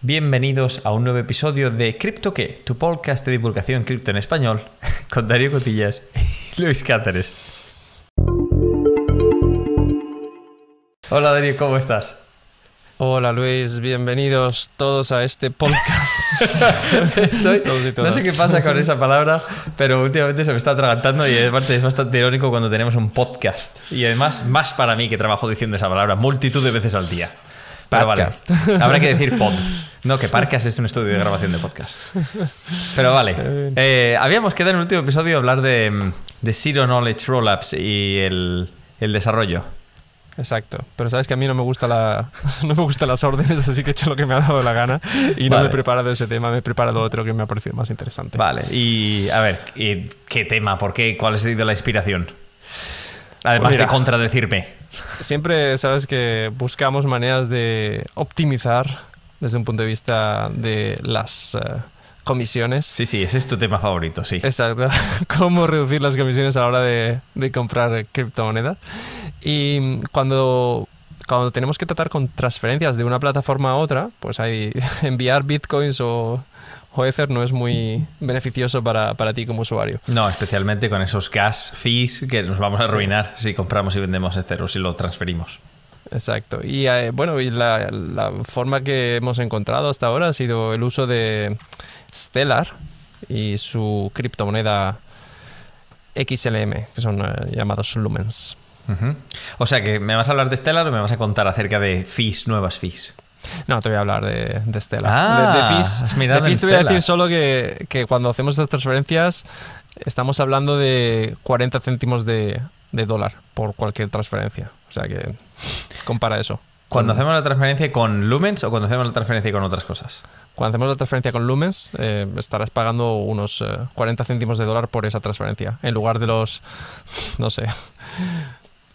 Bienvenidos a un nuevo episodio de Crypto qué, tu podcast de divulgación cripto en español, con Darío Cotillas y Luis Cáceres. Hola Darío, ¿cómo estás? Hola Luis, bienvenidos todos a este podcast. Estoy, no sé qué pasa con esa palabra, pero últimamente se me está atragantando y aparte es bastante irónico cuando tenemos un podcast. Y además, más para mí que trabajo diciendo esa palabra multitud de veces al día. Pero vale, habrá que decir pod. No, que Parcas es un estudio de grabación de podcast. Pero vale. Eh, habíamos quedado en el último episodio hablar de, de Zero Knowledge Rollups y el, el desarrollo. Exacto, pero sabes que a mí no me gusta la no me gustan las órdenes, así que he hecho lo que me ha dado la gana y no Vale. me he preparado ese tema, me he preparado otro que me ha parecido más interesante. Vale, y a ver, ¿y ¿qué tema? ¿Por qué? ¿Cuál ha sido la inspiración? Además Pues mira. de contradecirme. Siempre sabes que buscamos maneras de optimizar desde un punto de vista de las eh, comisiones. Sí, sí, ese es tu tema favorito, sí. Exacto. Cómo reducir las comisiones a la hora de, de comprar criptomonedas. Y cuando, cuando tenemos que tratar con transferencias de una plataforma a otra, pues hay enviar bitcoins o, o Ether no es muy beneficioso para, para ti como usuario. No, especialmente con esos gas fees que nos vamos a arruinar si compramos y vendemos Ether o si lo transferimos. Exacto. Y eh, bueno, y la, la forma que hemos encontrado hasta ahora ha sido el uso de Stellar y su criptomoneda XLM, que son eh, llamados lumens. O sea que me vas a hablar de Stellar o me vas a contar acerca de fees, nuevas fees. No, te voy a hablar de, de Stellar. Ah, de, de fees te voy a decir solo que, que cuando hacemos estas transferencias estamos hablando de 40 céntimos de, de dólar por cualquier transferencia. O sea que compara eso. ¿Cuando hacemos la transferencia con Lumens o cuando hacemos la transferencia con otras cosas? Cuando hacemos la transferencia con Lumens, eh, estarás pagando unos eh, 40 céntimos de dólar por esa transferencia, en lugar de los, no sé,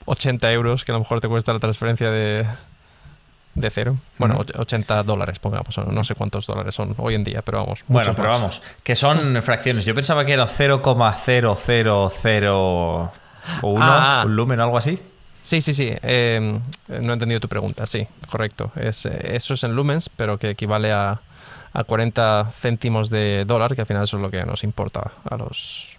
80 euros que a lo mejor te cuesta la transferencia de, de cero. Bueno, och- 80 dólares, pongamos, o no sé cuántos dólares son hoy en día, pero vamos. Bueno, pero más. vamos, que son fracciones. Yo pensaba que era 0,0001 Ah. un lumen o algo así. Sí, sí, sí. eh, no he entendido tu pregunta. Sí, correcto. Es, eh, eso es en lumens, pero que equivale a, a 40 céntimos de dólar, que al final eso es lo que nos importa a los,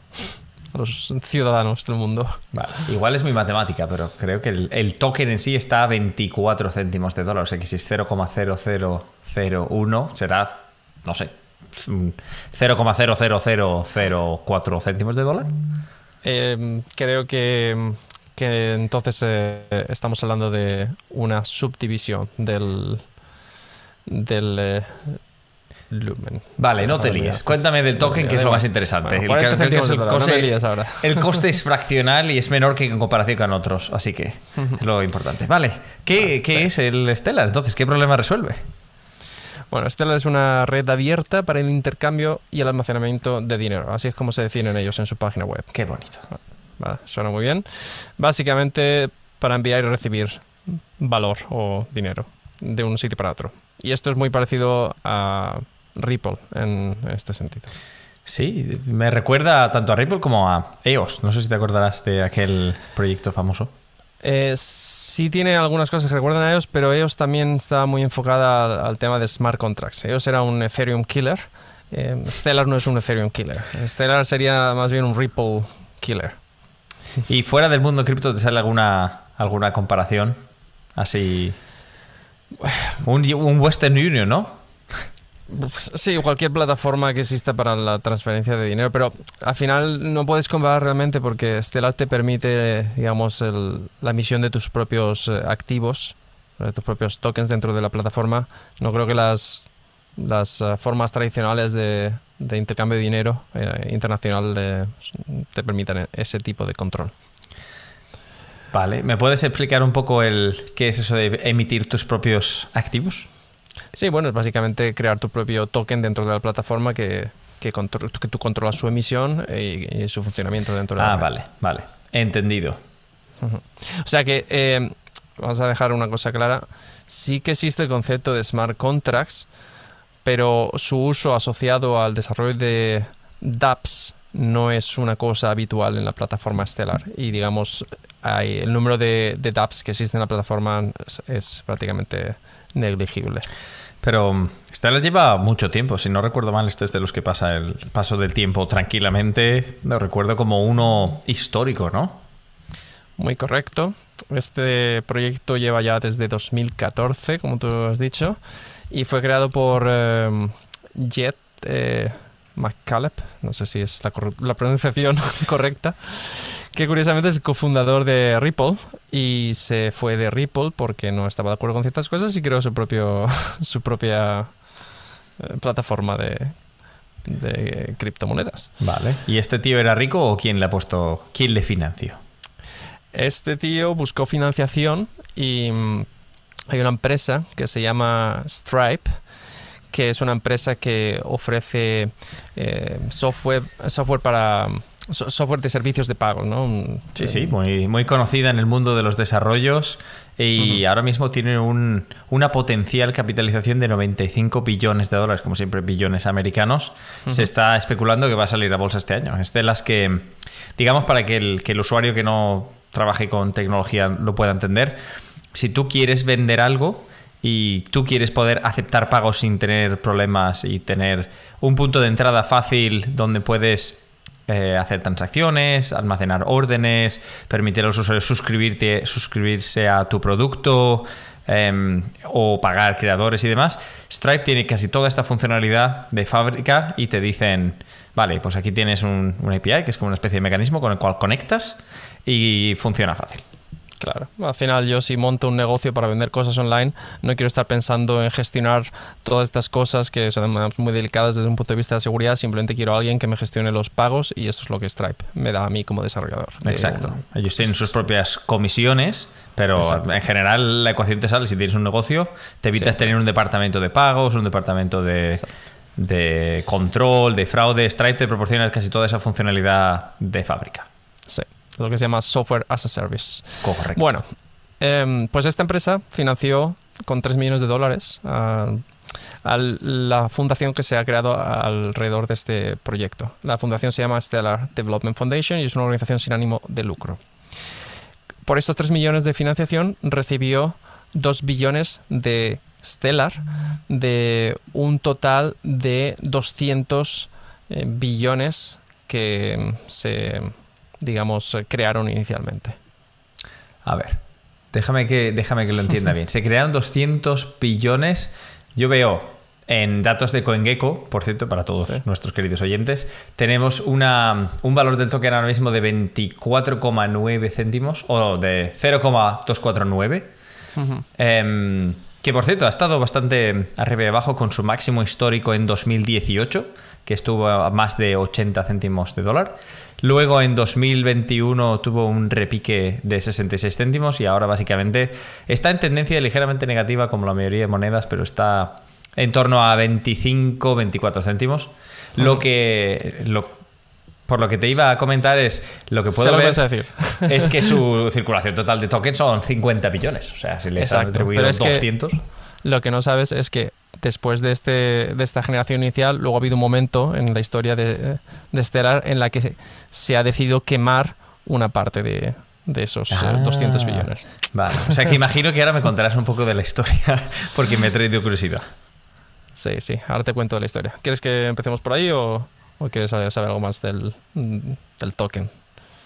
a los ciudadanos del mundo. Vale. Igual es mi matemática, pero creo que el, el token en sí está a 24 céntimos de dólar. O sea que si es 0,0001 será, no sé, mm, 0,00004 céntimos de dólar. Eh, creo que, que entonces eh, estamos hablando de una subdivisión del, del eh, lumen. Vale, no te líes. Cuéntame del token, que es lo más interesante. Bueno, El que 40 creo que es céntimos de el dólar, no coste- ahora. El coste es fraccional y es menor que en comparación con otros, así que es lo importante. Vale, ¿qué, qué es el Stellar? Entonces, ¿qué problema resuelve? Bueno, Stellar es una red abierta para el intercambio y el almacenamiento de dinero. Así es como se definen ellos en su página web. Qué bonito. ¿vale? Suena muy bien. Básicamente para enviar y recibir valor o dinero de un sitio para otro. Y esto es muy parecido a Ripple en este sentido. Sí, me recuerda tanto a Ripple como a EOS. No sé si te acordarás de aquel proyecto famoso. Eh, sí tiene algunas cosas que recuerdan a EOS, pero EOS también está muy enfocada al, al tema de smart contracts. EOS era un Ethereum killer. Eh, Stellar no es un Ethereum killer. Stellar sería más bien un Ripple killer. ¿Y fuera del mundo cripto te sale alguna, alguna comparación? Así. Un, un Western Union, ¿no? Sí, cualquier plataforma que exista para la transferencia de dinero, pero al final no puedes comparar realmente porque Stellar te permite, digamos, el- la emisión de tus propios eh, activos, de tus propios tokens dentro de la plataforma. No creo que las, las eh, formas tradicionales de, intercambio de dinero eh, internacional te permitan ese tipo de control. Vale, ¿me puedes explicar un poco el qué es eso de emitir tus propios activos? Sí, bueno, es básicamente crear tu propio token dentro de la plataforma que, que, contro- que tú controlas su emisión y, y su funcionamiento dentro de la Ah, vale, vale. Entendido. O sea que, eh, vamos a dejar una cosa clara, sí que existe el concepto de smart contracts, pero su uso asociado al desarrollo de dApps no es una cosa habitual en la plataforma Stellar. Y digamos, hay, el número de, de dApps que existen en la plataforma es, es prácticamente negligible. Pero Stellar lleva mucho tiempo, si no recuerdo mal, este es de los que pasa el paso del tiempo tranquilamente. Lo recuerdo como uno histórico, ¿no? Muy correcto. Este proyecto lleva ya desde 2014, como tú has dicho, y fue creado por eh, Jet eh, no sé si es la pronunciación correcta, que curiosamente es el cofundador de Ripple y se fue de Ripple porque no estaba de acuerdo con ciertas cosas y creó su, propio, su propia eh, plataforma de, de criptomonedas. Vale. ¿Y este tío era rico o quién le ha puesto, quién le financió? Este tío buscó financiación y mm, hay una empresa que se llama Stripe, que es una empresa que ofrece eh, software, software para software de servicios de pago, ¿no? Sí, sí, muy, muy conocida en el mundo de los desarrollos y ahora mismo tiene un, una potencial capitalización de 95 billones de dólares, como siempre billones americanos. Se está especulando que va a salir a bolsa este año. Es de las que, digamos, para que el, que el usuario que no trabaje con tecnología lo pueda entender, si tú quieres vender algo y tú quieres poder aceptar pagos sin tener problemas y tener un punto de entrada fácil donde puedes eh, hacer transacciones, almacenar órdenes, permitir a los usuarios suscribirte, suscribirse a tu producto em, o pagar creadores y demás. Stripe tiene casi toda esta funcionalidad de fábrica y te dicen, vale, pues aquí tienes un, un API que es como una especie de mecanismo con el cual conectas y funciona fácil. Claro, al final yo si monto un negocio para vender cosas online, no quiero estar pensando en gestionar todas estas cosas que son muy delicadas desde un punto de vista de seguridad, simplemente quiero a alguien que me gestione los pagos y eso es lo que Stripe me da a mí como desarrollador. Exacto. Ellos tienen sus propias comisiones, pero en general la ecuación te sale, si tienes un negocio, te evitas tener un departamento de pagos, un departamento de... de control, de fraude. Stripe te proporciona casi toda esa funcionalidad de fábrica. Lo que se llama Software as a Service. Correcto. Bueno, em, pues esta empresa financió con 3 millones de dólares a, la fundación que se ha creado alrededor de este proyecto. La fundación se llama Stellar Development Foundation y es una organización sin ánimo de lucro. Por estos 3 millones de financiación recibió 2 billones de Stellar de un total de 200 eh, billones que se digamos, eh, crearon inicialmente. A ver, déjame que, déjame que lo entienda bien. Se crearon 200 billones. Yo veo en datos de CoinGecko, por cierto, para todos nuestros queridos oyentes, tenemos una, un valor del token ahora mismo de 24,9 céntimos o de 0,249. Em, que por cierto ha estado bastante arriba y abajo con su máximo histórico en 2018, que estuvo a más de 80 céntimos de dólar. Luego en 2021 tuvo un repique de 66 céntimos y ahora básicamente está en tendencia ligeramente negativa como la mayoría de monedas, pero está en torno a 25, 24 céntimos. Lo que... por lo que te iba a comentar es lo que puedo ver decir. es que su circulación total de tokens son 50 billones. O sea, si le han atribuido 200. Lo que no sabes es que después de, este, de esta generación inicial, luego ha habido un momento en la historia de, de Stellar en la que se, ha decidido quemar una parte de, esos 200 eh, billones. Ah, vale, o sea que imagino que ahora me contarás un poco de la historia porque me he traído curiosidad. Sí, sí, ahora te cuento de la historia. ¿Quieres que empecemos por ahí o, quieres saber, algo más del, del token?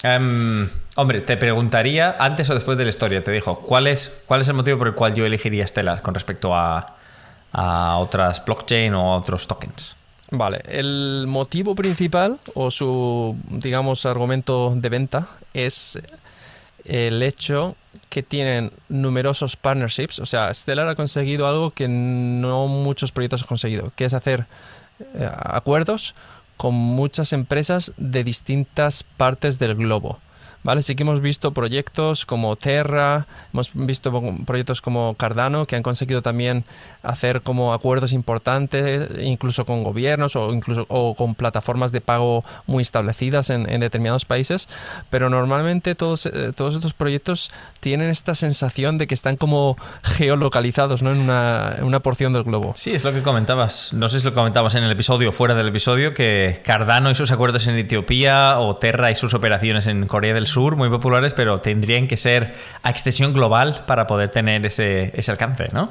Em, hombre, te preguntaría antes o después de la historia, te dijo, ¿cuál es, ¿cuál es el motivo por el cual yo elegiría Stellar con respecto a, a otras blockchain o a otros tokens. Vale, el motivo principal o su, digamos, argumento de venta es el hecho que tienen numerosos partnerships. O sea, Stellar ha conseguido algo que no muchos proyectos han conseguido, que es hacer eh, acuerdos con muchas empresas de distintas partes del globo. ¿Vale? Sí que hemos visto proyectos como Terra, hemos visto proyectos como Cardano que han conseguido también hacer como acuerdos importantes, incluso con gobiernos o incluso o con plataformas de pago muy establecidas en, determinados países, pero normalmente todos, eh, todos estos proyectos tienen esta sensación de que están como geolocalizados ¿no? en, una, en una porción del globo. Sí, es lo que comentabas, no sé si lo comentabas en el episodio o fuera del episodio, que Cardano y sus acuerdos en Etiopía o Terra y sus operaciones en Corea del Sur, muy populares, pero tendrían que ser a extensión global para poder tener ese, ese alcance, ¿no?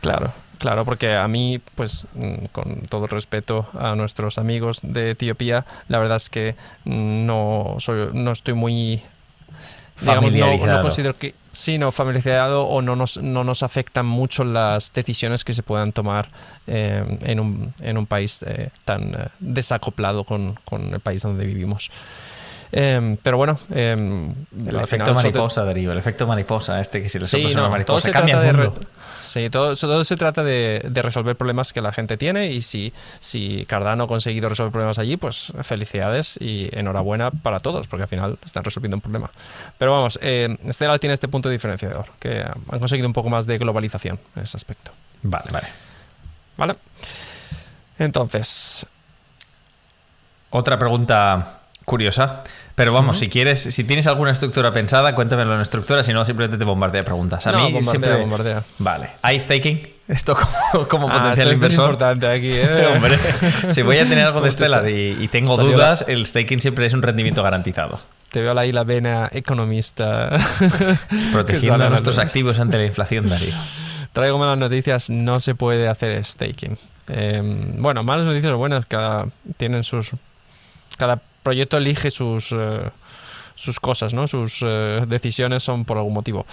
Claro, claro, porque a mí, pues, mm, con todo respeto a nuestros amigos de Etiopía, la verdad es que no, soy, no estoy muy familiarizado. no, considero que sí, no familiarizado o no nos, no nos afectan mucho las decisiones que se puedan tomar eh, en, un, en, un, país eh, tan eh, desacoplado con, con, el país donde vivimos. Em, pero bueno, em, el efecto mariposa, Darío, el efecto mariposa, este que si le sí, soplas no, una mariposa cambia el de mundo. Sí, todo, todo se trata de, de, resolver problemas que la gente tiene y si, si Cardano ha conseguido resolver problemas allí, pues felicidades y enhorabuena para todos, porque al final están resolviendo un problema. Pero vamos, eh, Stellar tiene este punto diferenciador, que han conseguido un poco más de globalización en ese aspecto. Vale, vale. Vale. Entonces... Otra pregunta curiosa. Pero vamos, uh -huh. si quieres, si tienes alguna estructura pensada, cuéntamelo en estructura, si no, simplemente te bombardea preguntas. A no, mí bombardea, siempre. Bombardea. Vale. ¿Hay staking? Esto como, como ah, potencial esto inversor. Es importante aquí, ¿eh? Hombre, si voy a tener algo de Stellar y, y tengo salió dudas, el staking siempre es un rendimiento garantizado. Te veo ahí la vena economista. Protegiendo a nuestros activos ante la inflación, Darío. Traigo malas noticias, no se puede hacer staking. Eh, bueno, malas noticias o buenas, cada tienen sus. Cada proyecto elige sus eh, sus cosas, ¿no? Sus eh, decisiones son por algún motivo.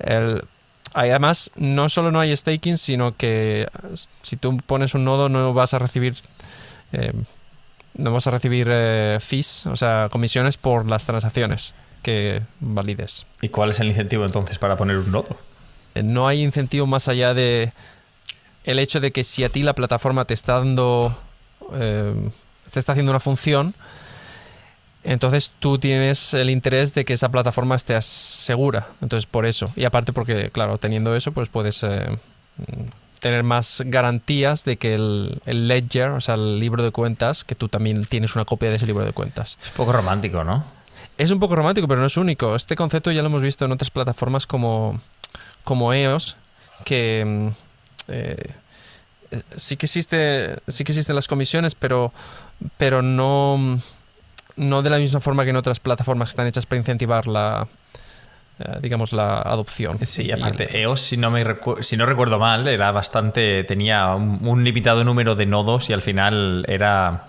El- además, no solo no hay staking, sino que si tú pones un nodo no vas a recibir eh, no vas a recibir fees, o sea, comisiones por las transacciones que valides. ¿Y cuál es el incentivo entonces para poner un nodo? No hay incentivo más allá de el hecho de que si a ti la plataforma te está dando eh, te está haciendo una función entonces tú tienes el interés de que esa plataforma esté segura entonces por eso y aparte porque claro teniendo eso pues puedes eh, tener más garantías de que el, el ledger o sea el libro de cuentas que tú también tienes una copia de ese libro de cuentas Es un poco romántico, ¿no? es un poco romántico, pero no es único. Este concepto ya lo hemos visto en otras plataformas como, como EOS, que mm, eh, sí que existe, sí que existen las comisiones, pero, pero no, no de la misma forma que en otras plataformas que están hechas para incentivar la eh, digamos la adopción. Sí, aparte, EOS, si no, me recu- si no recuerdo mal, era bastante. tenía un, un limitado número de nodos y al final era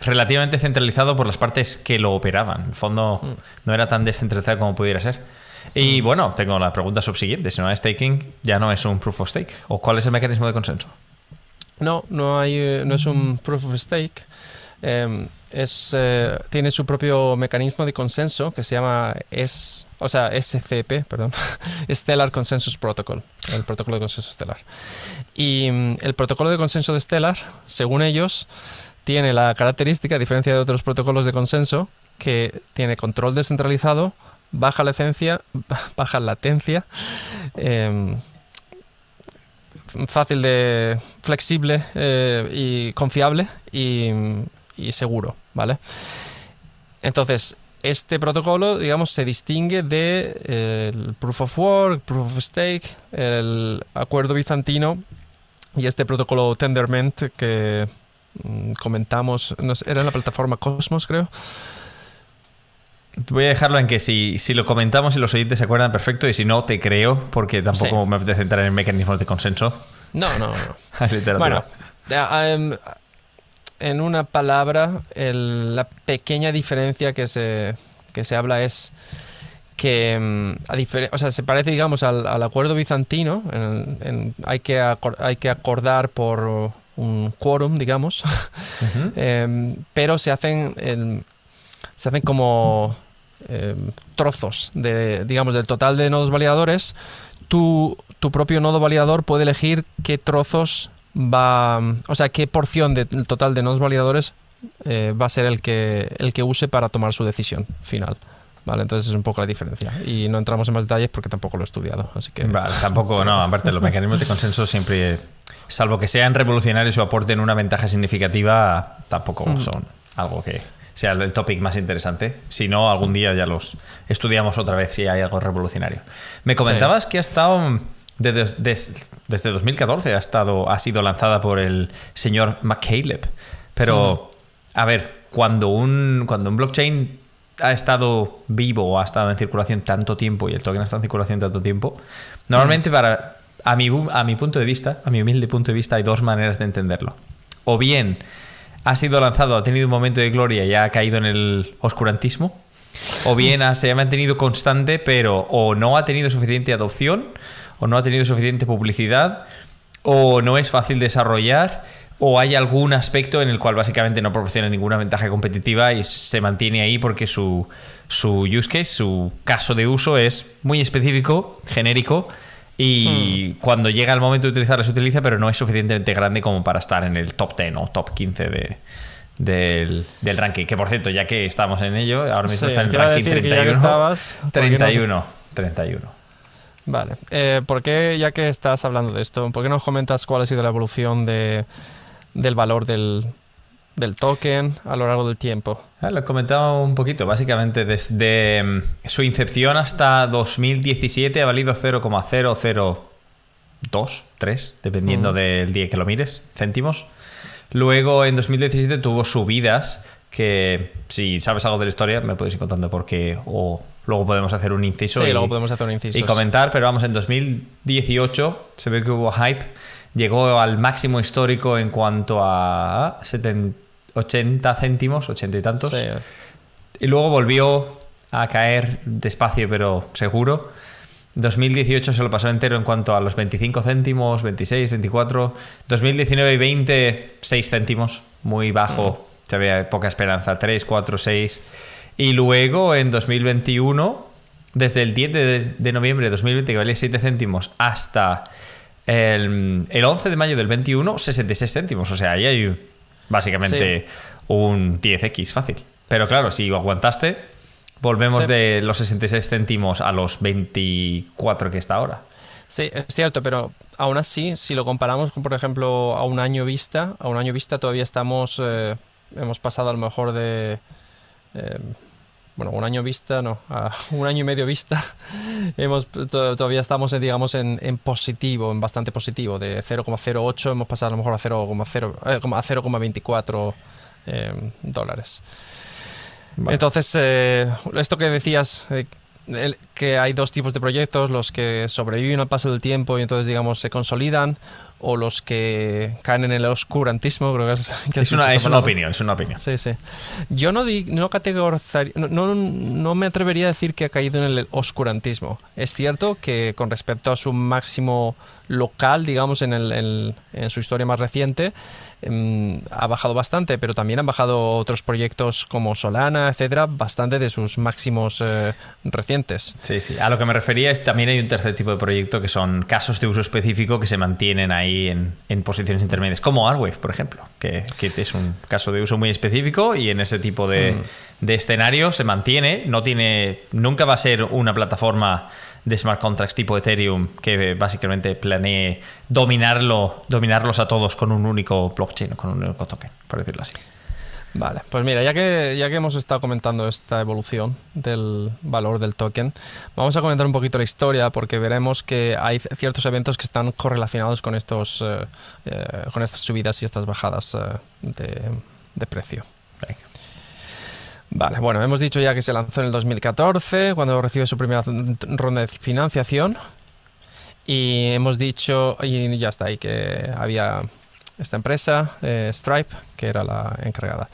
relativamente centralizado por las partes que lo operaban. En el fondo, Hmm. no era tan descentralizado como pudiera ser. Y bueno, tengo la pregunta subsiguiente: si no hay staking, ya no es un proof of stake. ¿O cuál es el mecanismo de consenso? No, no hay, eh, no es un proof of stake. Eh, es, eh, tiene su propio mecanismo de consenso que se llama S, o sea, SCP, perdón, Stellar Consensus Protocol, el protocolo de consenso estelar. Y mm, el protocolo de consenso de Stellar, según ellos, tiene la característica, a diferencia de otros protocolos de consenso, que tiene control descentralizado, baja latencia, baja latencia, em, fácil de flexible eh, y confiable y, y seguro, ¿vale? Entonces, este protocolo, digamos, se distingue de eh, el Proof of Work, Proof of Stake, el acuerdo bizantino y este protocolo Tenderment que mm, comentamos, no sé, era en la plataforma Cosmos, creo. Voy a dejarlo en que si, si lo comentamos y los oyentes se acuerdan perfecto, y si no, te creo, porque tampoco Sí. me apetece entrar en mecanismos de consenso. No, no, no. Es literatura. Bueno, em, en una palabra, el- la pequeña diferencia que se, que se habla es que em, a o sea, se parece, digamos, al, al acuerdo bizantino. en- en- hay, que hay que acordar por un quórum, digamos, em, pero se hacen, se hacen como em, trozos de, digamos, del total de nodos validadores. Tu, tu propio nodo validador puede elegir qué trozos va, o sea, qué porción del total de nodos validadores eh, va a ser el que, el que use para tomar su decisión final. Vale, entonces es un poco la diferencia. Y no entramos en más detalles porque tampoco lo he estudiado. Así que. Vale, tampoco, no, aparte los mecanismos de consenso siempre, salvo que sean revolucionarios o aporten una ventaja significativa, tampoco Mm. son algo que sea el topic más interesante. Si no, algún día ya los estudiamos otra vez si hay algo revolucionario. Me comentabas que ha estado desde, des- desde 2014 ha estado ha sido lanzada por el señor McCaleb. Pero a ver, cuando un cuando un blockchain ha estado vivo o ha estado en circulación tanto tiempo y el token ha estado en circulación tanto tiempo, normalmente para a mi, a mi punto de vista, a mi humilde punto de vista, hay dos maneras de entenderlo. O bien ha sido lanzado, ha tenido un momento de gloria y ha caído en el oscurantismo, o bien se ha mantenido constante, pero o no ha tenido suficiente adopción, o no ha tenido suficiente publicidad, o no es fácil desarrollar, o hay algún aspecto en el cual básicamente no proporciona ninguna ventaja competitiva y se mantiene ahí porque su, su use case, su caso de uso es muy específico, genérico, y hmm. cuando llega el momento de utilizarlo se utiliza, pero no es suficientemente grande como para estar en el top 10 o top 15 de, del, ranking. Que por cierto, ya que estamos en ello, ahora mismo está en el ranking 31. 31. 31. Vale. Eh, ¿Por qué, ya que estás hablando de esto, por qué nos comentas cuál ha sido la evolución de, del valor del, del token a lo largo del tiempo. Ah, lo he comentado un poquito. Básicamente, desde mm, su incepción hasta 2017 ha valido 0,002, 3, dependiendo del día que lo mires, céntimos. Luego, en 2017 tuvo subidas que, si sabes algo de la historia, me puedes ir contando por qué o luego podemos hacer un inciso. y, luego podemos hacer un inciso. Y comentar, pero vamos, en 2018 se ve que hubo hype llegó al máximo histórico en cuanto a 80 céntimos, 80 y tantos. Y luego volvió a caer despacio pero seguro. 2018 se lo pasó entero en cuanto a los 25 céntimos, 26, 24. 2019 y 20, 6 céntimos, muy bajo. Se había poca esperanza, 3, 4, 6. Y luego en 2021, desde el 10 de, de noviembre de 2020, que valía 7 céntimos, hasta el, 11 de mayo del 21, 66 céntimos. O sea, ahí hay básicamente un 10x fácil. Pero claro, si aguantaste, volvemos de los 66 céntimos a los 24 que está ahora. Sí, es cierto, pero aún así, si lo comparamos con, por ejemplo, a un año vista, a un año vista todavía estamos, eh, hemos pasado a lo mejor de eh, bueno, un año vista, no, un año y medio vista, hemos, todavía estamos, digamos, en, positivo, en bastante positivo, de 0,08 hemos pasado a lo mejor a 0,24 eh, em, dólares. Entonces, eh, esto que decías, eh, que hay dos tipos de proyectos, los que sobreviven al paso del tiempo y entonces, digamos, se consolidan, o los que caen en el oscurantismo, creo que es, es, una, es una, opinión, es una opinión. Sí, sí. Yo no, di, no, no, no, me atrevería a decir que ha caído en el oscurantismo. Es cierto que con respecto a su máximo local, digamos, en, el, en su historia más reciente, Em, ha bajado bastante, pero también han bajado otros proyectos como Solana, etcétera, bastante de sus máximos eh, recientes. Sí, sí. A lo que me refería es también hay un tercer tipo de proyecto que son casos de uso específico que se mantienen ahí en, posiciones intermedias, como Arwave, por ejemplo, que, es un caso de uso muy específico y en ese tipo de, hmm. de escenario se mantiene, no tiene, nunca va a ser una plataforma de smart contracts tipo Ethereum que básicamente planee dominarlo, dominarlos a todos con un único blockchain, con un único token, por decirlo así. Vale, pues mira, ya que, ya que hemos estado comentando esta evolución del valor del token, vamos a comentar un poquito la historia porque veremos que hay ciertos eventos que están correlacionados con, estos, eh, eh, con estas subidas y estas bajadas eh, de, de, precio. Vale, bueno, hemos dicho ya que se lanzó en el 2014, cuando recibe su primera ronda de financiación. Y hemos dicho, y ya está, y que había esta empresa, eh, Stripe, que era la encargada.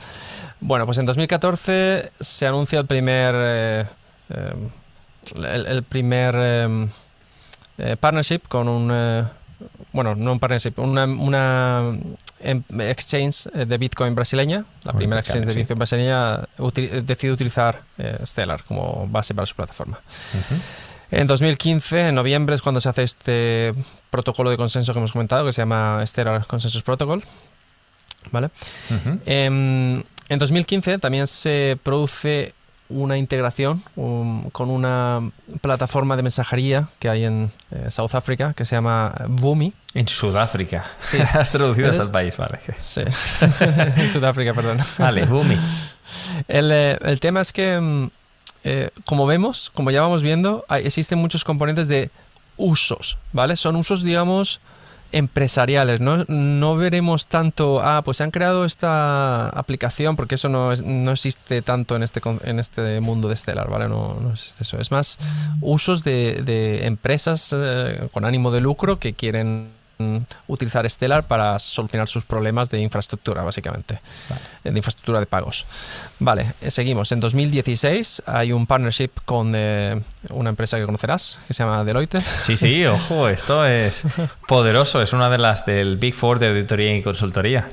Bueno, pues en 2014 se anuncia el primer, eh, eh, el, primer partnership con un, bueno, no un partnership, una, Em, exchange eh, de Bitcoin brasileña, la primera exchange de Bitcoin brasileña, decide utilizar eh, Stellar como base para su plataforma. En 2015, en noviembre, es cuando se hace este protocolo de consenso que hemos comentado, que se llama Stellar Consensus Protocol. ¿Vale? Em, en 2015 también se produce una integración con una plataforma de mensajería que hay en eh, South África que se llama Boomi. En Sudáfrica. Sí. Has traducido hasta el país, vale. Sí. en Sudáfrica, perdón. Vale, Boomi. El, eh, el, tema es que, mm, eh, como vemos, como ya vamos viendo, hay, existen muchos componentes de usos, ¿vale? Son usos, digamos, empresariales. ¿no? no veremos tanto, ah, pues se han creado esta aplicación, porque eso no, es, no existe tanto en este, en este mundo de Stellar, ¿vale? No, no existe eso. Es más usos de, de empresas eh, con ánimo de lucro que quieren utilizar Stellar para solucionar sus problemas de infraestructura, básicamente, de infraestructura de pagos. Vale, eh, seguimos. En 2016 hay un partnership con eh, una empresa que conocerás, que se llama Deloitte. Sí, sí, ojo, esto es poderoso, es una de las del Big Four de auditoría y consultoría.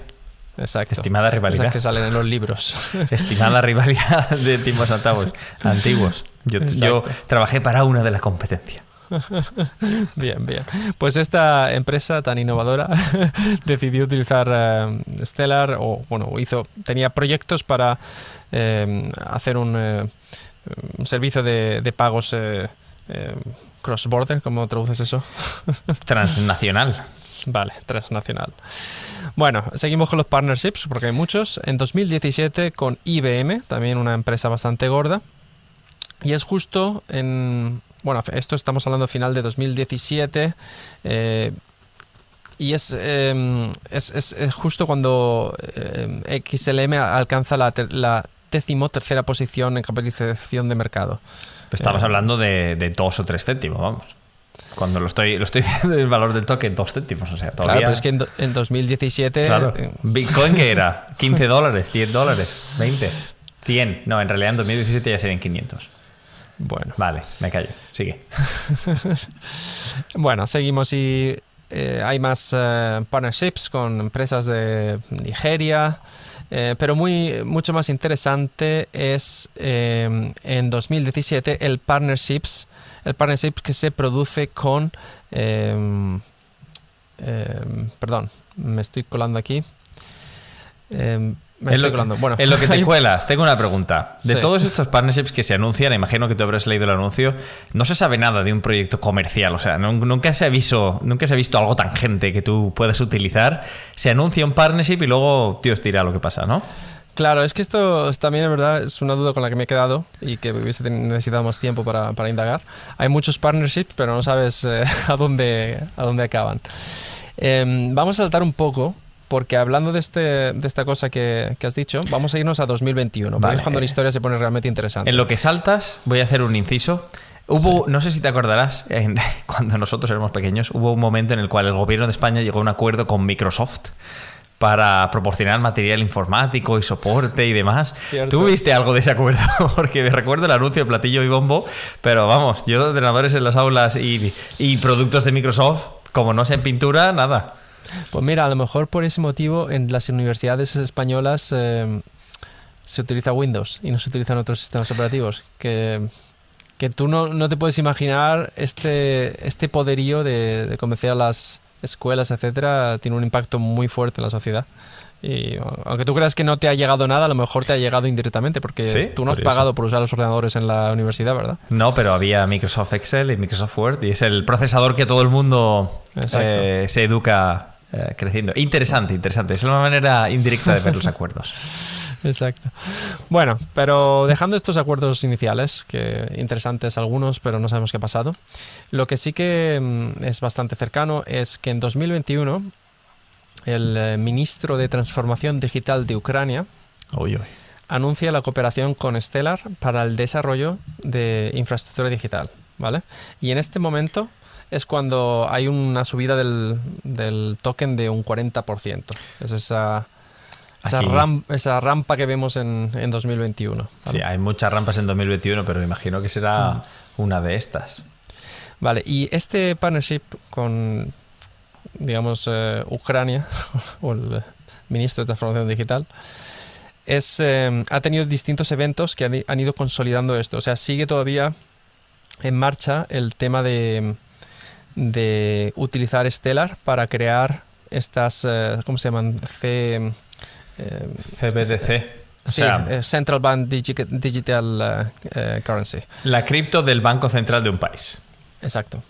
Exacto. Estimada rivalidad. Esas que salen en los libros. Estimada rivalidad de tiempos antiguos. Yo, yo trabajé para una de la competencia. bien, bien. Pues esta empresa tan innovadora decidió utilizar eh, Stellar o bueno, hizo tenía proyectos para eh, hacer un, eh, servicio de, pagos cross border, ¿cómo traduces eso? Transnacional. Vale, transnacional. Bueno, seguimos con los partnerships porque hay muchos. En 2017 con IBM, también una empresa bastante gorda. Y es justo en bueno, esto estamos hablando final de 2017. Eh, y em, es, es, es, justo cuando eh, XLM alcanza la, la décimo tercera posición en capitalización de mercado. Pues estamos eh, hablando de, dos o tres céntimos, vamos. Cuando lo estoy, lo estoy viendo el valor del toque, dos céntimos. O sea, todavía. Claro, pero es que en, en 2017. Claro. ¿Bitcoin qué era? ¿15 dólares? ¿10 dólares? ¿20? ¿100? No, en realidad en 2017 ya serían 500. Bueno. Vale, me callo. Sigue. bueno, seguimos y eh, hay más eh, partnerships con empresas de Nigeria. Eh, pero muy, mucho más interesante es en 2017 el partnerships, el partnership que se produce con, perdón, me estoy colando aquí, en lo, que te cuelas, tengo una pregunta. De todos estos partnerships que se anuncian, imagino que tú habrás leído el anuncio, no se sabe nada de un proyecto comercial. O sea, nunca, se ha visto, nunca se ha visto algo tangente que tú puedas utilizar. Se anuncia un partnership y luego, Dios dirá lo que pasa, ¿no? Claro, es que esto también es verdad, es una duda con la que me he quedado y que hubiese necesitado más tiempo para, indagar. Hay muchos partnerships, pero no sabes eh, a, dónde, a dónde acaban. Em, vamos a saltar un poco porque hablando de, este, de esta cosa que, has dicho, vamos a irnos a 2021, vale. cuando la historia se pone realmente interesante. En lo que saltas, voy a hacer un inciso. Hubo, no sé si te acordarás, cuando nosotros éramos pequeños, hubo un momento en el cual el gobierno de España llegó a un acuerdo con Microsoft para proporcionar material informático y soporte y demás. ¿Tú viste algo de ese acuerdo? Porque me recuerdo el anuncio de platillo y bombo, pero vamos, yo de ordenadores en las aulas y, y productos de Microsoft, como no sé en pintura, nada. Pues mira, a lo mejor por ese motivo en las universidades españolas eh, se utiliza Windows y no se utilizan otros sistemas operativos. Que, que tú no, no, te puedes imaginar este, este poderío de, convencer a las escuelas, etcétera, tiene un impacto muy fuerte en la sociedad. Y aunque tú creas que no te ha llegado nada, a lo mejor te ha llegado indirectamente, porque tú no has pagado por usar los ordenadores en la universidad, ¿verdad? No, pero había Microsoft Excel y Microsoft Word, y es el procesador que todo el mundo eh, se educa eh, creciendo. Interesante, interesante. Es una manera indirecta de ver los acuerdos. Exacto. Bueno, pero dejando estos acuerdos iniciales, que interesantes algunos, pero no sabemos qué ha pasado, lo que sí que mm, es bastante cercano es que en 2021 el eh, ministro de Transformación Digital de Ucrania anuncia la cooperación con Stellar para el desarrollo de infraestructura digital. ¿vale? Y en este momento es cuando hay una subida del, del token de un 40%. Es esa, esa, rampa que vemos en, en 2021. Sí, hay muchas rampas en 2021, pero me imagino que será mm. una de estas. Vale, y este partnership con, digamos, eh, Ucrania, o el ministro de Transformación Digital, es, eh, ha tenido distintos eventos que han ido consolidando esto. O sea, sigue todavía en marcha el tema de de utilizar Stellar para crear estas, eh, ¿cómo se llaman? C, eh, CBDC. Sí, eh, Central Bank Digital Currency. La cripto del Banco Central de un país. Exacto.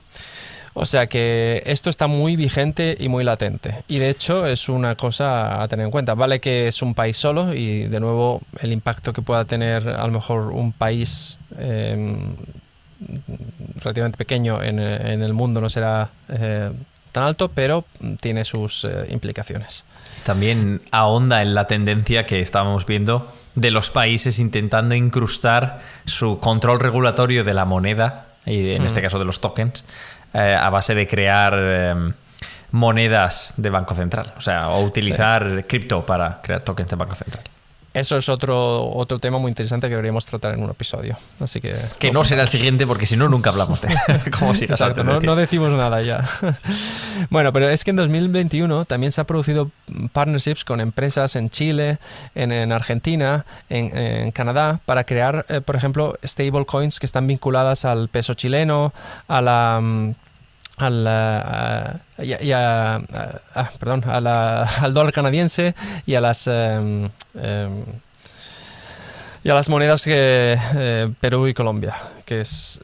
O sea que esto está muy vigente y muy latente. Y de hecho es una cosa a tener en cuenta. Vale que es un país solo y de nuevo el impacto que pueda tener a lo mejor un país relativamente pequeño en, el mundo no será eh, tan alto, pero tiene sus eh, implicaciones. También ahonda en la tendencia que estábamos viendo de los países intentando incrustar su control regulatorio de la moneda, y en este caso de los tokens, eh, a base de crear em, monedas de Banco Central, o sea, o utilizar cripto para crear tokens de Banco Central. Eso es otro, otro tema muy interesante que deberíamos tratar en un episodio. Así que. Que no será el siguiente porque si no, nunca hablamos de cómo Exacto, no, no, decimos nada ya. bueno, pero es que en 2021 también se ha producido partnerships con empresas en Chile, en, Argentina, en, Canadá, para crear, eh, por ejemplo, stablecoins que están vinculadas al peso chileno, a la al, y a, perdón, al dólar canadiense y a las em, em, y a las monedas que eh, Perú y Colombia, que es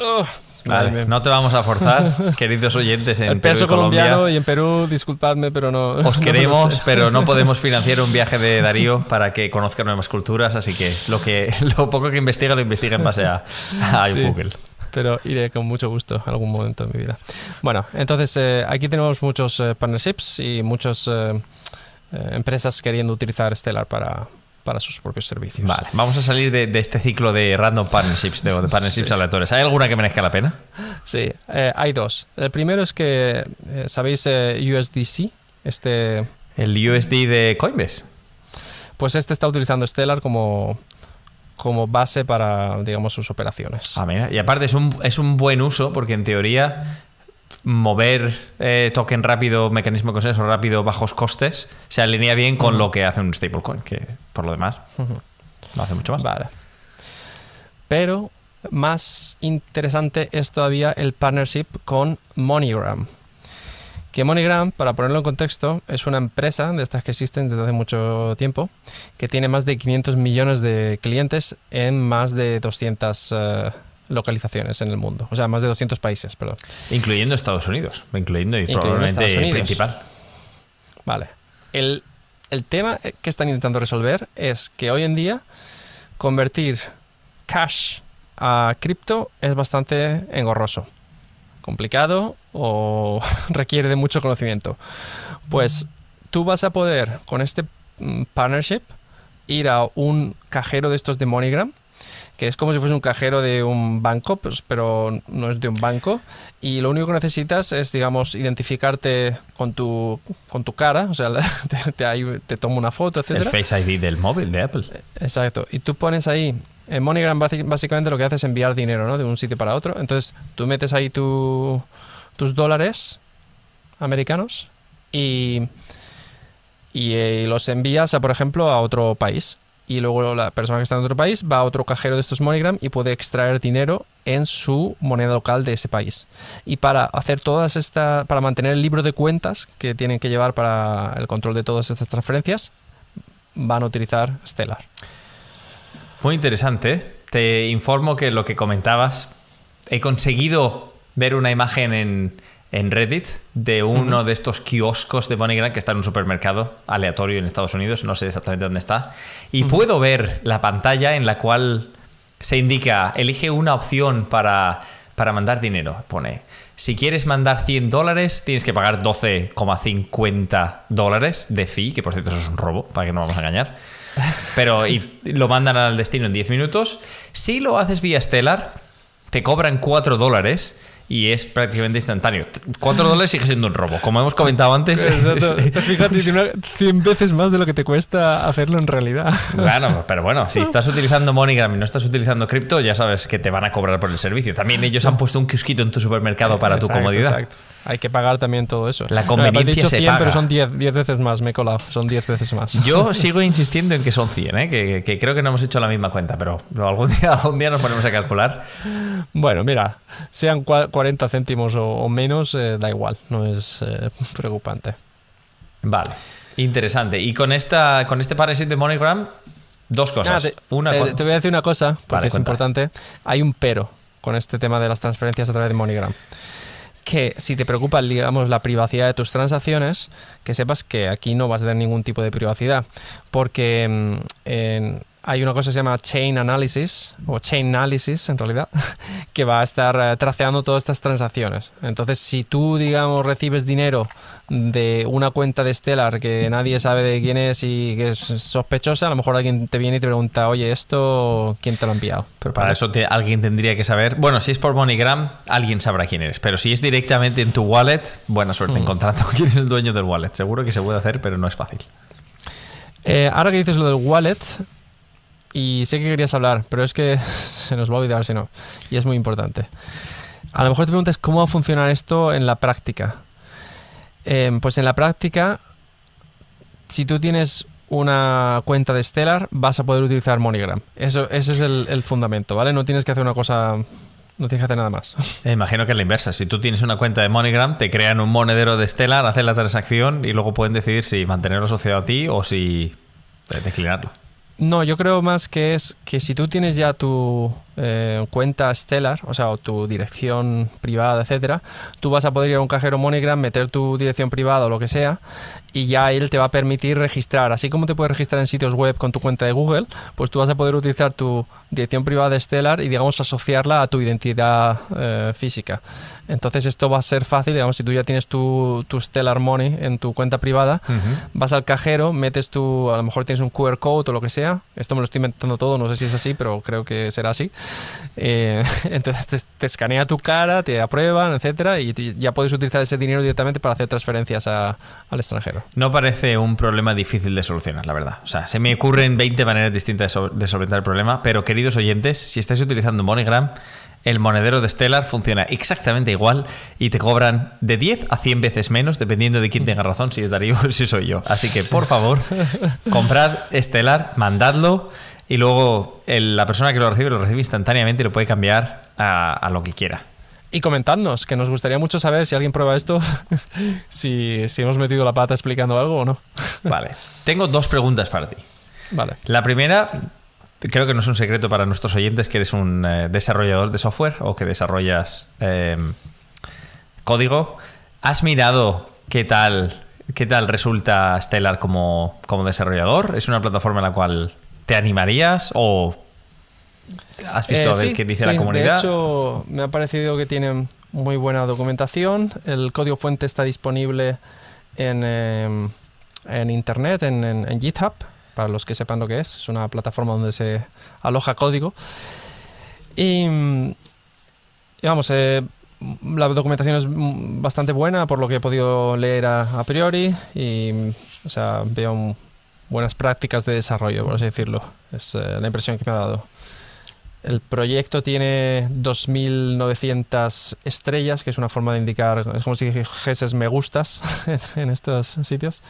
oh, no te vamos a forzar, queridos oyentes en El peso colombiano y en Perú, disculpadme, pero no. Os queremos, pero no podemos financiar un viaje de Darío para que conozca nuevas culturas, así que lo que lo poco que investiga lo investiga en base a, Google pero iré con mucho gusto en algún momento de mi vida. Bueno, entonces eh, aquí tenemos muchos eh, partnerships y muchas eh, empresas queriendo utilizar Stellar para, para sus propios servicios. Vale, vamos a salir de, este ciclo de random partnerships, de, de partnerships aleatorios. ¿Hay alguna que merezca la pena? Sí, hay dos. El primero es que, ¿sabéis USDC? Este... ¿El USD de Coinbase? Pues este está utilizando Stellar como como base para, digamos, sus operaciones. Ah, mira. Y aparte es un, es un buen uso porque en teoría mover eh, token rápido, mecanismo de consenso rápido, bajos costes, se alinea bien con lo que hace un stablecoin, que por lo demás no hace mucho más. Vale. Pero más interesante es todavía el partnership con MoneyGram. Que MoneyGram, para ponerlo en contexto, es una empresa de estas que existen desde hace mucho tiempo, que tiene más de 500 millones de clientes en más de 200 eh, localizaciones en el mundo. O sea, más de 200 países, perdón. Incluyendo Estados Unidos, incluyendo y probablemente el principal. Vale. El, el tema que están intentando resolver es que hoy en día convertir cash a cripto es bastante engorroso complicado o requiere de mucho conocimiento. Pues tú vas a poder con este mm, partnership ir a un cajero de estos de MoneyGram que es como si fuese un cajero de un banco, pues, pero no es de un banco. Y lo único que necesitas es, digamos, identificarte con tu, con tu cara, o sea, te, te, te tomo una foto, etc. El Face ID del móvil de Apple. Exacto. Y tú pones ahí en MoneyGram básicamente lo que hace es enviar dinero ¿no? de un sitio para otro. Entonces tú metes ahí tus dólares americanos y, y, eh, los envías, a, por ejemplo, a otro país. Y luego la persona que está en otro país va a otro cajero de estos MoneyGram y puede extraer dinero en su moneda local de ese país. Y para hacer todas estas, para mantener el libro de cuentas que tienen que llevar para el control de todas estas transferencias, van a utilizar Stellar. Muy interesante. Te informo que lo que comentabas, he conseguido ver una imagen en, Reddit de uno de estos kioscos de MoneyGram que está en un supermercado aleatorio en Estados Unidos, no sé exactamente dónde está, y puedo ver la pantalla en la cual se indica, elige una opción para, para mandar dinero, pone. Si quieres mandar 100 dólares, tienes que pagar 12,50 dólares de fee, que por cierto eso es un robo, para que no vamos a engañar. Pero y lo mandan al destino en 10 minutos. Si lo haces vía Stellar, te cobran 4 dólares y es prácticamente instantáneo. 4 dólares sigue siendo un robo, como hemos comentado antes. Fíjate, 100 veces más de lo que te cuesta hacerlo en realidad. Claro, pero bueno, si estás utilizando MoneyGram y no estás utilizando cripto, ya sabes que te van a cobrar por el servicio. También ellos han puesto un kiosquito en tu supermercado para tu comodidad. Exacto. Hay que pagar también todo eso. La conveniencia dicho 100, pero son 10, veces más, me he colado. Son 10 veces más. Yo sigo insistiendo en que son 100, ¿eh? que, creo que no hemos hecho la misma cuenta, pero, algún, día, algún día nos ponemos a calcular. Bueno, mira, sean 40 céntimos o, menos, eh, da igual, no es eh, preocupante. Vale, interesante. Y con, esta, con este partnership de MoneyGram, dos cosas. te, una te voy a decir una cosa, porque es importante. Hay un pero con este tema de las transferencias a través de MoneyGram que si te preocupa, digamos, la privacidad de tus transacciones, que sepas que aquí no vas a tener ningún tipo de privacidad. Porque mm, hay una cosa que se llama Chain Analysis, o Chain Analysis en realidad, que va a estar eh, traceando todas estas transacciones. Entonces, si tú, digamos, recibes dinero de una cuenta de Stellar que nadie sabe de quién es y que es sospechosa, a lo mejor alguien te viene y te pregunta, oye, ¿esto quién te lo ha enviado? Pero para eso alguien tendría que saber. Bueno, si es por MoneyGram, alguien sabrá quién eres. Pero si es directamente en tu wallet, buena suerte hmm. encontrando quién es el dueño del wallet. Seguro que se puede hacer, pero no es fácil. Eh, ahora que dices lo del wallet, y sé que querías hablar, pero es que se nos va a olvidar si no. Y es muy importante. A lo mejor te preguntas cómo va a funcionar esto en la práctica. Em, pues en la práctica, si tú tienes una cuenta de Stellar, vas a poder utilizar MoneyGram. Eso, ese es el, fundamento, ¿vale? No tienes que hacer una cosa no tienes que hacer nada más. Imagino que es la inversa. Si tú tienes una cuenta de MoneyGram, te crean un monedero de Stellar, hacen la transacción y luego pueden decidir si mantenerlo asociado a ti o si declinarlo. No, yo creo más que es que si tú tienes ya tu eh, cuenta Stellar, o sea, tu dirección privada, etcétera, tú vas a poder ir a un cajero MoneyGram, meter tu dirección privada o lo que sea, y ya él te va a permitir registrar. Así como te puedes registrar en sitios web con tu cuenta de Google, pues tú vas a poder utilizar tu dirección privada de Stellar y, digamos, asociarla a tu identidad eh, física. Entonces esto va a ser fácil, digamos, si tú ya tienes tu, Stellar Money en tu cuenta privada, vas al cajero, metes tu, a lo mejor tienes un QR code o lo que sea, esto me lo estoy inventando todo, no sé si es así, pero creo que será así. Eh, entonces te, escanea tu cara, te aprueban, etcétera, y ya puedes utilizar ese dinero directamente para hacer transferencias al extranjero. No parece un problema difícil de solucionar, la verdad. O sea, se me ocurren 20 maneras distintas de solventar el problema, pero queridos oyentes, si estáis utilizando MoneyGram, el monedero de Stellar funciona exactamente igual y te cobran de 10 a 100 veces menos, dependiendo de quién tenga razón, si es Darío o si soy yo. Así que, por favor, comprad Stellar, mandadlo y luego la persona que lo recibe lo recibe instantáneamente y lo puede cambiar a, lo que quiera. Y comentadnos, que nos gustaría mucho saber si alguien prueba esto, si, si hemos metido la pata explicando algo o no. Vale. Tengo dos preguntas para ti. Vale. La primera, creo que no es un secreto para nuestros oyentes que eres un eh, desarrollador de software o que desarrollas em, código. ¿Has mirado qué tal, qué tal resulta Stellar como, como desarrollador? ¿Es una plataforma en la cual te animarías o has visto a ver eh, qué dice la comunidad? De hecho, me ha parecido que tienen muy buena documentación. El código fuente está disponible en, em, en internet, en GitHub para los que sepan lo que es. Es una plataforma donde se aloja código. Y, vamos, eh, la documentación es bastante buena por lo que he podido leer a, priori y, o sea, veo buenas prácticas de desarrollo, por así decirlo. Es eh, la impresión que me ha dado. El proyecto tiene 2.900 estrellas, que es una forma de indicar, es como si dijese me gustas en estos sitios.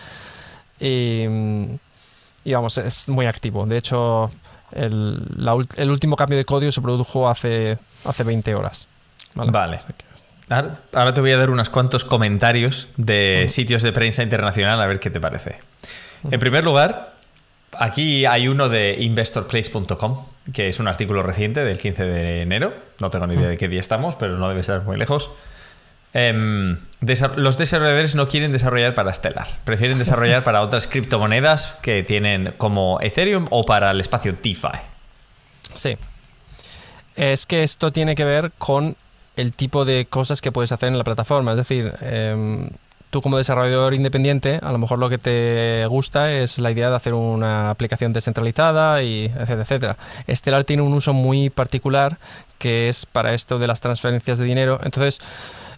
Y y vamos, es muy activo. De hecho, el, último cambio de código se produjo hace, hace 20 horas. Vale. Ahora, te voy a dar unos cuantos comentarios de sitios de prensa internacional a ver qué te parece. En primer lugar, aquí hay uno de investorplace.com, que es un artículo reciente del 15 de enero. No tengo ni idea de qué día estamos, pero no debe estar muy lejos. Em, los desarrolladores no quieren desarrollar para Stellar, prefieren desarrollar para otras criptomonedas que tienen como Ethereum o para el espacio DeFi. Sí. Es que esto tiene que ver con el tipo de cosas que puedes hacer en la plataforma. Es decir, em, tú como desarrollador independiente, a lo mejor lo que te gusta es la idea de hacer una aplicación descentralizada y etcétera, etcétera. Stellar tiene un uso muy particular que es para esto de las transferencias de dinero. Entonces,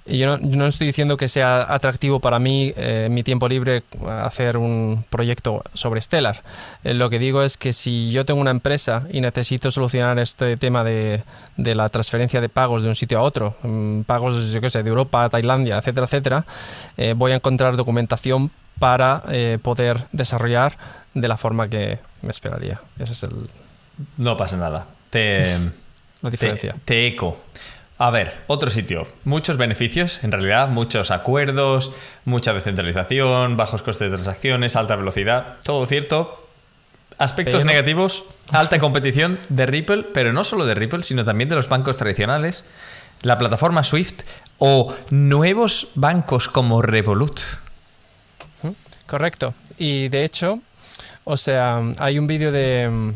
yo no, estoy diciendo que sea atractivo para mí eh, mi tiempo libre hacer un proyecto sobre Stellar. Eh, lo que digo es que si yo tengo una empresa y necesito solucionar este tema de, la transferencia de pagos de un sitio a otro, mm, pagos yo qué sé, de Europa a Tailandia, etcétera, etcétera, eh, voy a encontrar documentación para poder desarrollar de la forma que me esperaría. Ese es el... No pasa nada. Te, la diferencia. te eco. A ver, otro sitio. Muchos beneficios, en realidad, muchos acuerdos, mucha descentralización, bajos costes de transacciones, alta velocidad, todo cierto. Aspectos negativos, alta competición de Ripple, pero no solo de Ripple, sino también de los bancos tradicionales, la plataforma Swift o nuevos bancos como Revolut. Correcto. Y de hecho, o sea, hay un vídeo de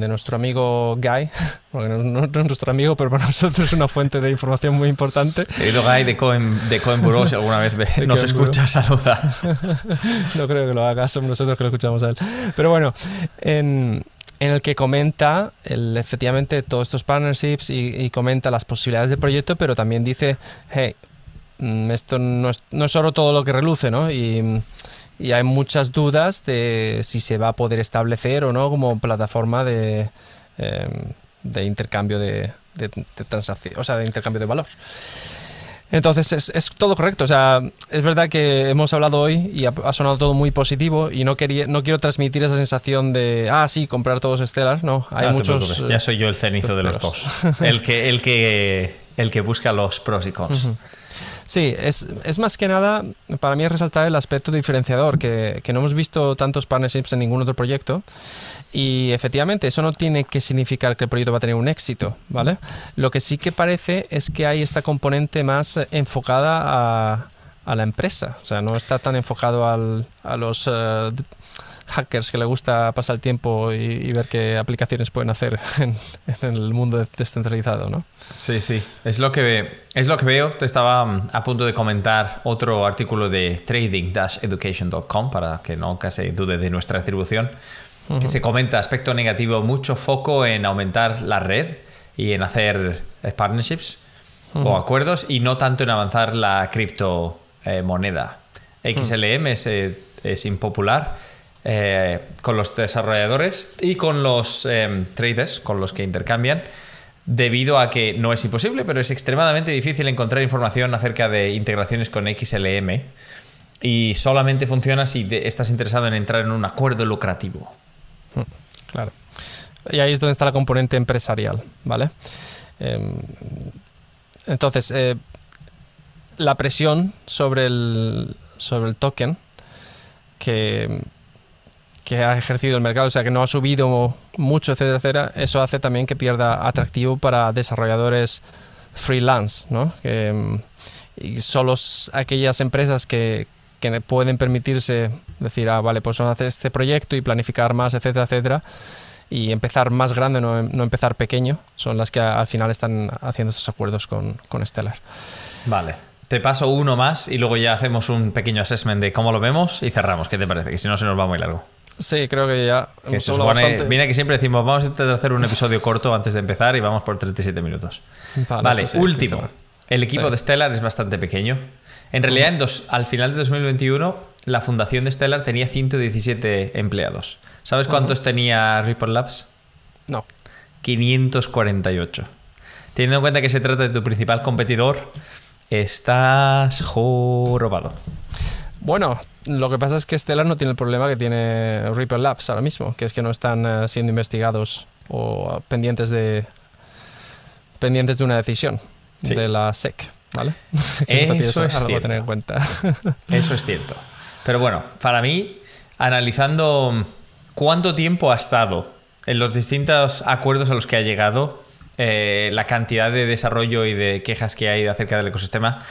de nuestro amigo Guy, porque no, no es nuestro amigo, pero para nosotros es una fuente de información muy importante. Querido Guy de Cohen, de Cohen Bureau, si alguna vez ve- De nos escucha, saluda. no creo que lo haga, somos nosotros que lo escuchamos a él. Pero bueno, en, en el que comenta el- efectivamente todos estos partnerships y, y comenta las posibilidades del proyecto, pero también dice, hey, mm, esto no es, no es solo todo lo que reluce, ¿no? Y, y hay muchas dudas de si se va a poder establecer o no como plataforma de, em, de intercambio de, de, de transacción, o sea, de intercambio de valor. Entonces es, es todo correcto. O sea, es verdad que hemos hablado hoy y ha, ha sonado todo muy positivo y no quería, no quiero transmitir esa sensación de ah sí comprar todos Stellar. No, hay No muchos. ya soy yo el cenizo de los dos. El que, el que, el que busca los pros y cons. Sí, es, es más que nada, para mí es resaltar el aspecto diferenciador, que, que no hemos visto tantos partnerships en ningún otro proyecto. Y efectivamente, eso no tiene que significar que el proyecto va a tener un éxito, ¿vale? Lo que sí que parece es que hay esta componente más enfocada a, a la empresa. O sea, no está tan enfocado al- a los d- hackers que le gusta pasar el tiempo y, y ver qué aplicaciones pueden hacer en, en el mundo descentralizado, ¿no? Sí, sí. Es lo que, es lo que veo. Te estaba mm, a punto de comentar otro artículo de trading-education.com para que nunca se dude de nuestra atribución. Que se comenta aspecto negativo, mucho foco en aumentar la red y en hacer eh, partnerships o acuerdos y no tanto en avanzar la criptomoneda. XLM es, eh, es impopular eh, con los desarrolladores y con los eh, traders con los que intercambian debido a que no es imposible, pero es extremadamente difícil encontrar información acerca de integraciones con XLM y solamente funciona si estás interesado en entrar en un acuerdo lucrativo. Claro. Y ahí es donde está la componente empresarial, ¿vale? Em, entonces, eh, la presión sobre el, sobre el token que, que ha ejercido el mercado, o sea, que no ha subido mucho, etcétera, etcétera, eso hace también que pierda atractivo para desarrolladores freelance, ¿no? Que, y solo aquellas empresas que, que pueden permitirse decir, ah, vale, pues vamos a hacer este proyecto y planificar más, etcétera, etcétera, y empezar más grande, no, no empezar pequeño, son las que al final están haciendo estos acuerdos con, con Stellar. Vale. Te paso uno más y luego ya hacemos un pequeño assessment de cómo lo vemos y cerramos. ¿Qué te parece? Que si no se nos va muy largo. Sí, creo que ya Que hemos se supone- bastante. Mira que siempre decimos, vamos a intentar hacer un episodio corto antes de empezar y vamos por 37 minutos. Vale, Vale, pues último. El equipo Sí. de Stellar es bastante pequeño. En realidad, en dos- al final de 2021, la fundación de Stellar tenía 117 empleados. ¿Sabes cuántos tenía Ripple Labs? No. 548. Teniendo en cuenta que se trata de tu principal competidor, estás jorobado. Bueno, lo que pasa es que Stellar no tiene el problema que tiene Ripple Labs ahora mismo, que es que no están eh, siendo investigados o pendientes de pendientes de una decisión Sí. de la SEC, ¿vale? Eso es algo a cierto. tener en cuenta. Eso es cierto. Pero bueno, para mí, analizando cuánto tiempo ha estado en los distintos acuerdos a los que ha llegado, eh, la cantidad de desarrollo y de quejas que hay acerca del ecosistema,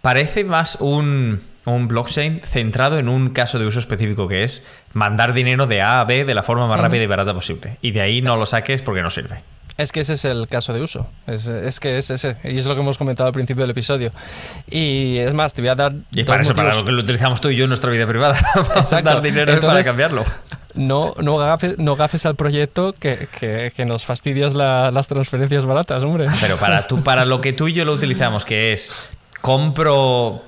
parece más un, un blockchain centrado en un caso de uso específico que es mandar dinero de A a B de la forma más rápida y barata posible. Y de ahí no lo saques porque no sirve. Es que ese es el caso de uso. Es, es que es ese. Y es lo que hemos comentado al principio del episodio. Y es más, te voy a dar. Y para eso, para lo que lo utilizamos tú y yo en nuestra vida privada. Para Exacto. dar dinero para cambiarlo. No, no, gafes, no gafes al proyecto que, que, que nos fastidias la- las transferencias baratas, hombre. Pero para, tú, para lo que tú y yo lo utilizamos, que es compro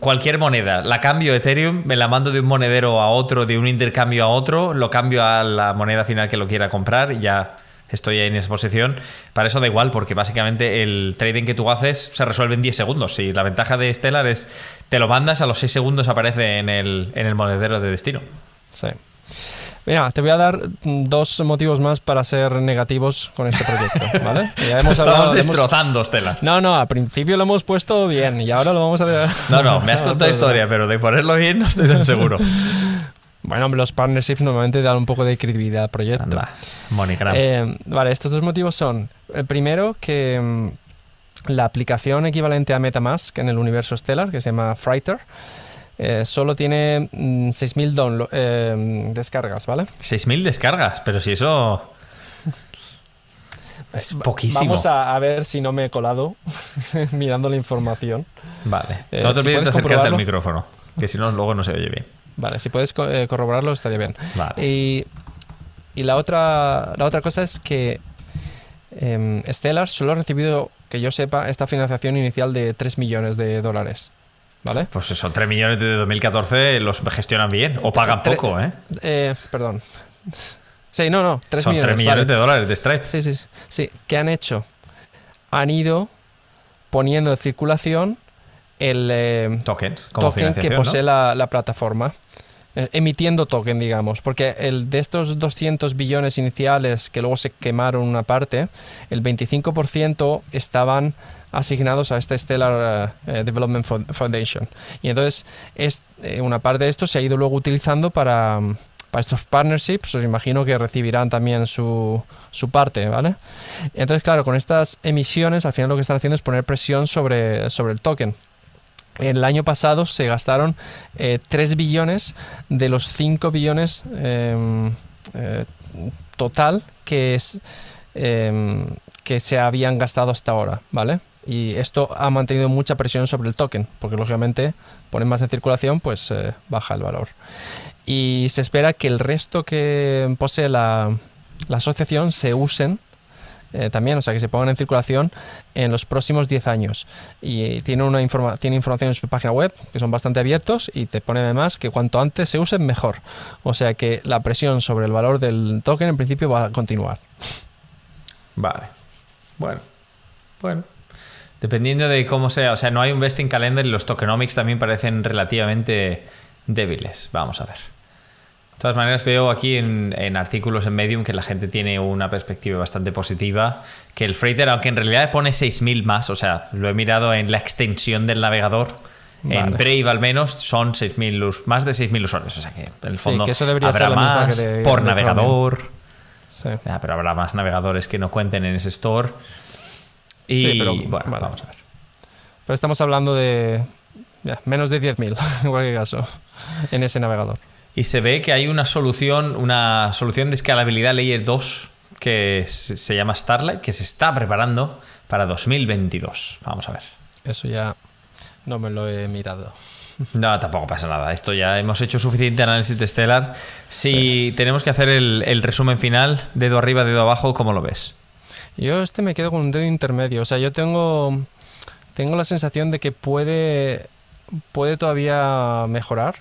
cualquier moneda, la cambio Ethereum, me la mando de un monedero a otro, de un intercambio a otro, lo cambio a la moneda final que lo quiera comprar y ya estoy en esa posición. Para eso da igual, porque básicamente el trading que tú haces se resuelve en 10 segundos. Y la ventaja de Stellar es, te lo mandas, a los 6 segundos aparece en el, en el monedero de destino. Sí. Mira, te voy a dar dos motivos más para ser negativos con este proyecto, ¿vale? Ya hemos Estamos hablado- hemos- destrozando Stellar. No, no, al principio lo hemos puesto bien y ahora lo vamos a... No, no, me has contado historia, pero de ponerlo bien no estoy tan seguro. Bueno, los partnerships normalmente dan un poco de credibilidad al proyecto. Anda. Eh, vale, estos dos motivos son, el primero, que mm, la aplicación equivalente a MetaMask en el universo Stellar, que se llama Freighter, eh, solo tiene mm, 6.000 downlo- eh, descargas, ¿vale? 6.000 descargas, pero si eso... Es poquísimo. Vamos a, ver si no me he colado mirando la información. Vale. Eh, no te olvides de acercarte al micrófono, que si no, luego no se oye bien. Vale, si puedes eh, corroborarlo estaría bien. Vale. Y, y, la, otra, la otra cosa es que eh, Stellar solo ha recibido, que yo sepa, esta financiación inicial de 3 millones de dólares. ¿Vale? Pues eso, 3 millones de 2014 los gestionan bien o pagan poco, ¿eh? eh perdón. Sí, no, no, 3 millones. 3 millones de dólares de Stripe. Sí, sí, sí. ¿Qué han hecho? Han ido poniendo en circulación el eh, Tokens, token que posee la, plataforma. Eh, emitiendo token, digamos, porque el de estos 200 billones iniciales que luego se quemaron una parte, el 25% estaban asignados a esta Stellar eh, Development Foundation. Y entonces es, una parte de esto se ha ido luego utilizando para, para estos partnerships, os imagino que recibirán también su, su parte, ¿vale? Entonces, claro, con estas emisiones, al final lo que están haciendo es poner presión sobre, sobre el token. El año pasado se gastaron 3 eh, billones de los 5 billones em, eh, total que, em, que se habían gastado hasta ahora, ¿vale? Y esto ha mantenido mucha presión sobre el token, porque lógicamente ponen más en circulación, pues eh, baja el valor. Y se espera que el resto que posee la, la asociación se usen eh, también, o sea, que se pongan en circulación en los próximos 10 años. Y tiene, una informa tiene información en su página web, que son bastante abiertos, y te pone además que cuanto antes se usen, mejor. O sea que la presión sobre el valor del token en principio va a continuar. Vale. Bueno. Bueno. Dependiendo de cómo sea, o sea, no hay un vesting calendar y los tokenomics también parecen relativamente débiles. Vamos a ver. De todas maneras, veo aquí en, artículos en Medium que la gente tiene una perspectiva bastante positiva. Que el freighter, aunque en realidad pone 6.000 más, o sea, lo he mirado en la extensión del navegador. En Brave al menos son 6.000 más de 6.000 usuarios. O sea que en el fondo eso debería habrá ser más por navegador. Sí. pero habrá más navegadores que no cuenten en ese store. Y sí, pero bueno, vamos a ver. Pero estamos hablando de menos de 10.000 en cualquier caso en ese navegador. Y se ve que hay una solución, una solución de escalabilidad Layer 2 que se llama Starlight, que se está preparando para 2022. Vamos a ver. Eso ya no me lo he mirado. No, tampoco pasa nada. Esto ya hemos hecho suficiente análisis de Stellar. Si tenemos que hacer el, resumen final, dedo arriba, dedo abajo, ¿cómo lo ves? Yo este me quedo con un dedo intermedio. O sea, yo tengo, tengo la sensación de que puede, puede todavía mejorar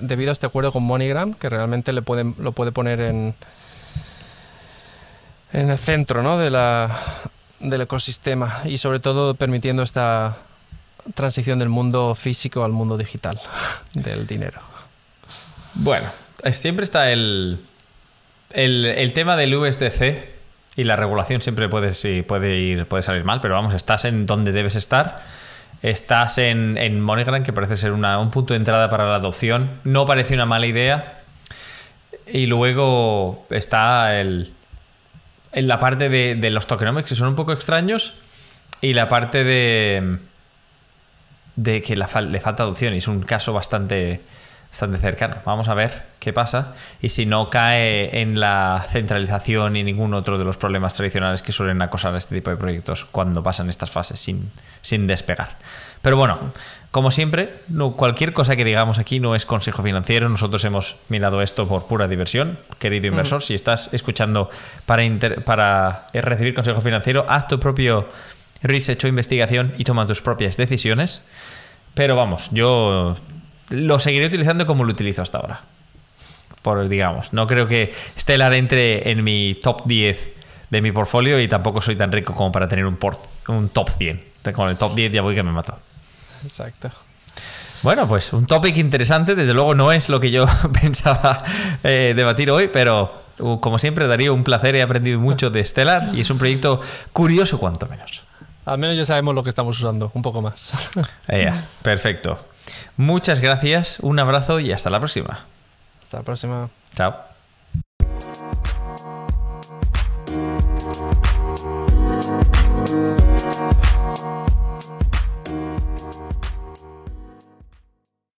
debido a este acuerdo con MoneyGram, que realmente le pueden, lo puede poner en, en el centro ¿no? de la, del ecosistema y sobre todo permitiendo esta transición del mundo físico al mundo digital del dinero. Bueno, siempre está el, el, el tema del USDC y la regulación siempre puede, sí, puede, ir, puede salir mal, pero vamos, estás en donde debes estar Estás en, en MoneyGram, que parece ser un punto de entrada para la adopción. No parece una mala idea. Y luego está el, en la parte de, los tokenomics, que son un poco extraños. Y la parte de, de que le falta adopción. Y es un caso bastante bastante cercano. Vamos a ver qué pasa y si no cae en la centralización y ningún otro de los problemas tradicionales que suelen acosar a este tipo de proyectos cuando pasan estas fases sin, sin despegar. Pero bueno, como siempre, no, cualquier cosa que digamos aquí no es consejo financiero. Nosotros hemos mirado esto por pura diversión, querido inversor. Si estás escuchando para, para recibir consejo financiero, haz tu propio research o investigación y toma tus propias decisiones. Pero vamos, yo lo seguiré utilizando como lo utilizo hasta ahora. Por, digamos, no creo que Stellar entre en mi top 10 de mi portfolio y tampoco soy tan rico como para tener un, un top 100. Con el top 10 ya voy que me mato. Exacto. Bueno, pues un topic interesante. Desde luego no es lo que yo pensaba eh, debatir hoy, pero uh, como siempre, Darío, un placer. He aprendido mucho de Stellar y es un proyecto curioso, cuanto menos. Al menos ya sabemos lo que estamos usando, un poco más. perfecto. Muchas gracias, un abrazo y hasta la próxima. Hasta la próxima. Chao.